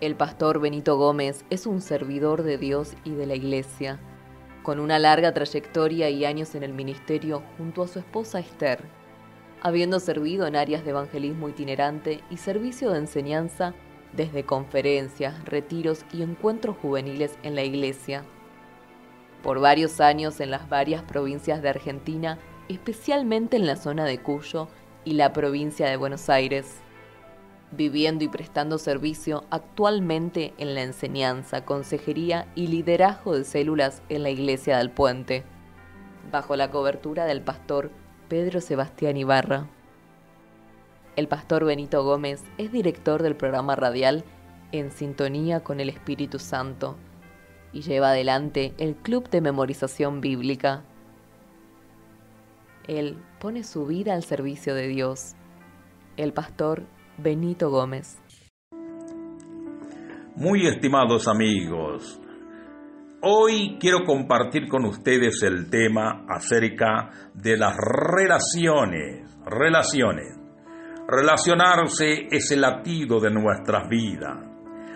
El pastor Benito Gómez es un servidor de Dios y de la Iglesia, con una larga trayectoria y años en el ministerio junto a su esposa Esther, habiendo servido en áreas de evangelismo itinerante y servicio de enseñanza desde conferencias, retiros y encuentros juveniles en la Iglesia. Por varios años en las varias provincias de Argentina, especialmente en la zona de Cuyo y la provincia de Buenos Aires viviendo y prestando servicio actualmente en la enseñanza, consejería y liderazgo de células en la Iglesia del Puente, bajo la cobertura del pastor Pedro Sebastián Ibarra. El pastor Benito Gómez es director del programa radial En Sintonía con el Espíritu Santo y lleva adelante el Club de Memorización Bíblica. Él pone su vida al servicio de Dios. El pastor Benito Gómez. Muy estimados amigos, hoy quiero compartir con ustedes el tema acerca de las relaciones, relaciones. Relacionarse es el latido de nuestras vidas.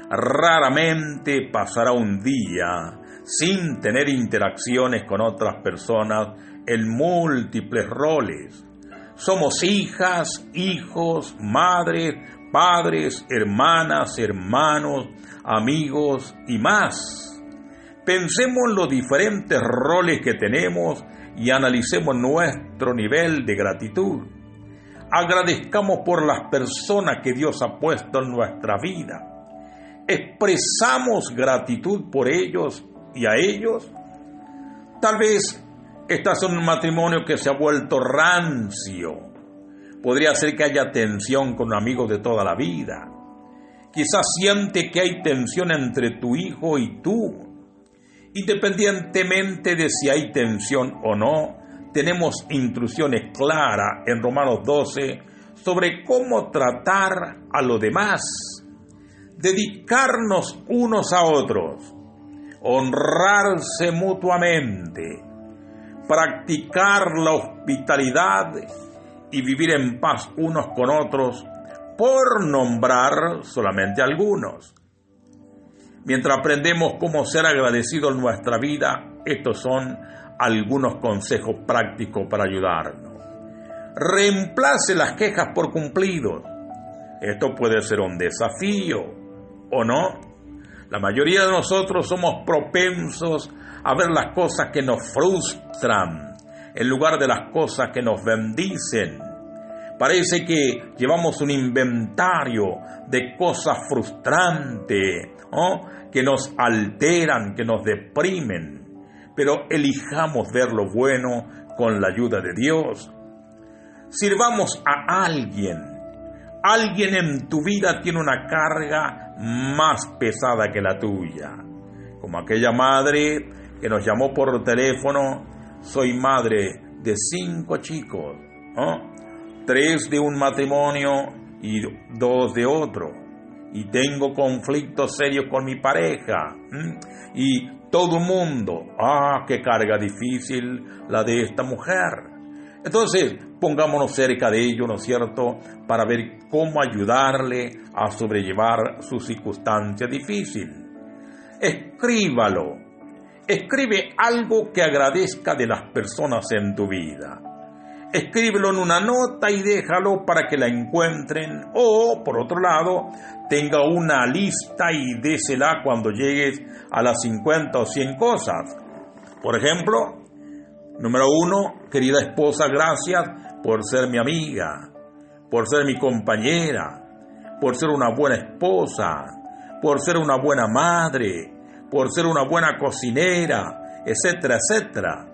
Raramente pasará un día sin tener interacciones con otras personas en múltiples roles somos hijas, hijos, madres, padres, hermanas, hermanos, amigos y más. Pensemos en los diferentes roles que tenemos y analicemos nuestro nivel de gratitud. Agradezcamos por las personas que Dios ha puesto en nuestra vida. Expresamos gratitud por ellos y a ellos. Tal vez Estás en un matrimonio que se ha vuelto rancio. Podría ser que haya tensión con amigos de toda la vida. Quizás siente que hay tensión entre tu hijo y tú. Independientemente de si hay tensión o no, tenemos instrucciones claras en Romanos 12 sobre cómo tratar a los demás, dedicarnos unos a otros, honrarse mutuamente, practicar la hospitalidad y vivir en paz unos con otros, por nombrar solamente algunos. Mientras aprendemos cómo ser agradecidos en nuestra vida, estos son algunos consejos prácticos para ayudarnos. Reemplace las quejas por cumplidos. Esto puede ser un desafío, ¿o no? La mayoría de nosotros somos propensos a ver las cosas que nos frustran en lugar de las cosas que nos bendicen. Parece que llevamos un inventario de cosas frustrantes, que nos alteran, que nos deprimen, pero elijamos ver lo bueno con la ayuda de Dios. Sirvamos a alguien. Alguien en tu vida tiene una carga más pesada que la tuya, como aquella madre que nos llamó por teléfono, soy madre de cinco chicos, tres de un matrimonio y dos de otro, y tengo conflictos serios con mi pareja, y todo el mundo, ah, qué carga difícil la de esta mujer. Entonces, pongámonos cerca de ello, ¿no es cierto?, para ver cómo ayudarle a sobrellevar su circunstancia difícil. Escríbalo, Escribe algo que agradezca de las personas en tu vida. Escríbelo en una nota y déjalo para que la encuentren o, por otro lado, tenga una lista y désela cuando llegues a las 50 o 100 cosas. Por ejemplo, número uno, querida esposa, gracias por ser mi amiga, por ser mi compañera, por ser una buena esposa, por ser una buena madre, por ser una buena cocinera, etcétera, etcétera.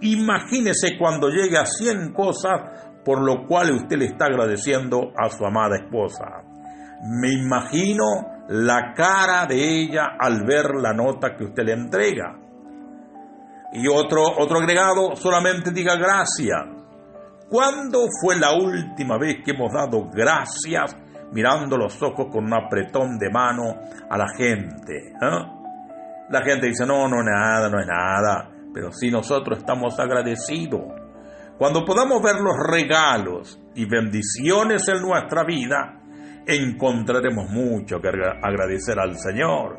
Imagínese cuando llegue a 100 cosas por lo cual usted le está agradeciendo a su amada esposa. Me imagino la cara de ella al ver la nota que usted le entrega. Y otro, otro agregado, solamente diga gracias. ¿Cuándo fue la última vez que hemos dado gracias mirando los ojos con un apretón de mano a la gente? ¿eh? La gente dice, no, no es nada, no es nada. Pero si nosotros estamos agradecidos, cuando podamos ver los regalos y bendiciones en nuestra vida, encontraremos mucho que agradecer al Señor.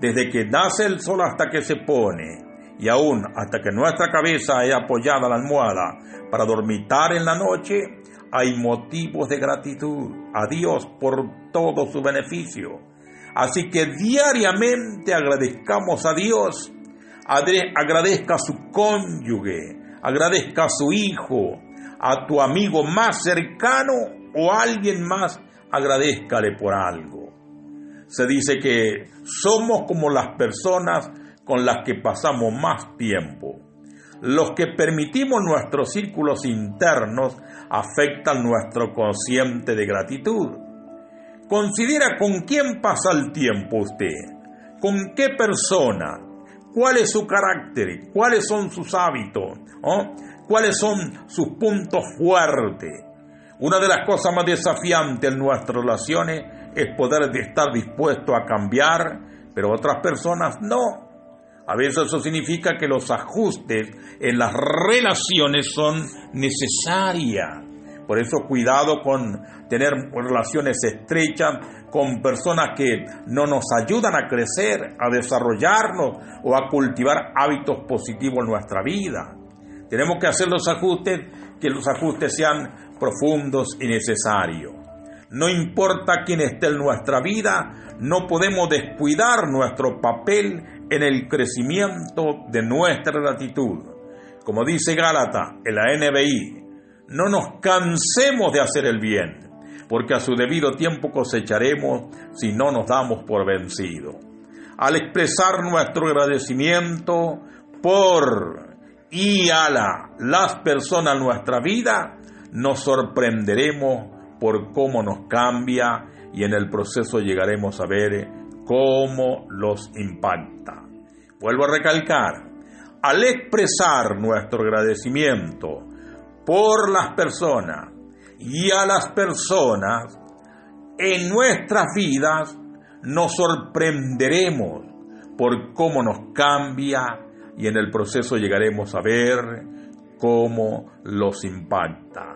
Desde que nace el sol hasta que se pone, y aún hasta que nuestra cabeza es apoyada a la almohada para dormitar en la noche, hay motivos de gratitud a Dios por todo su beneficio. Así que diariamente agradezcamos a Dios, agradezca a su cónyuge, agradezca a su hijo, a tu amigo más cercano o a alguien más, agradezcale por algo. Se dice que somos como las personas con las que pasamos más tiempo. Los que permitimos nuestros círculos internos afectan nuestro consciente de gratitud. Considera con quién pasa el tiempo usted, con qué persona, cuál es su carácter, cuáles son sus hábitos, cuáles son sus puntos fuertes. Una de las cosas más desafiantes en nuestras relaciones es poder estar dispuesto a cambiar, pero otras personas no. A veces eso significa que los ajustes en las relaciones son necesarias. Por eso cuidado con tener relaciones estrechas con personas que no nos ayudan a crecer, a desarrollarnos o a cultivar hábitos positivos en nuestra vida. Tenemos que hacer los ajustes, que los ajustes sean profundos y necesarios. No importa quién esté en nuestra vida, no podemos descuidar nuestro papel en el crecimiento de nuestra gratitud. Como dice Gálata en la NBI, no nos cansemos de hacer el bien, porque a su debido tiempo cosecharemos si no nos damos por vencidos. Al expresar nuestro agradecimiento por y a las personas en nuestra vida, nos sorprenderemos por cómo nos cambia y en el proceso llegaremos a ver cómo los impacta. Vuelvo a recalcar, al expresar nuestro agradecimiento por las personas y a las personas, en nuestras vidas nos sorprenderemos por cómo nos cambia y en el proceso llegaremos a ver cómo los impacta.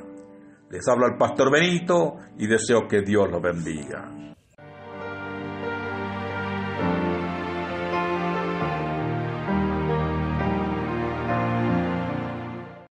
Les habla el pastor Benito y deseo que Dios los bendiga.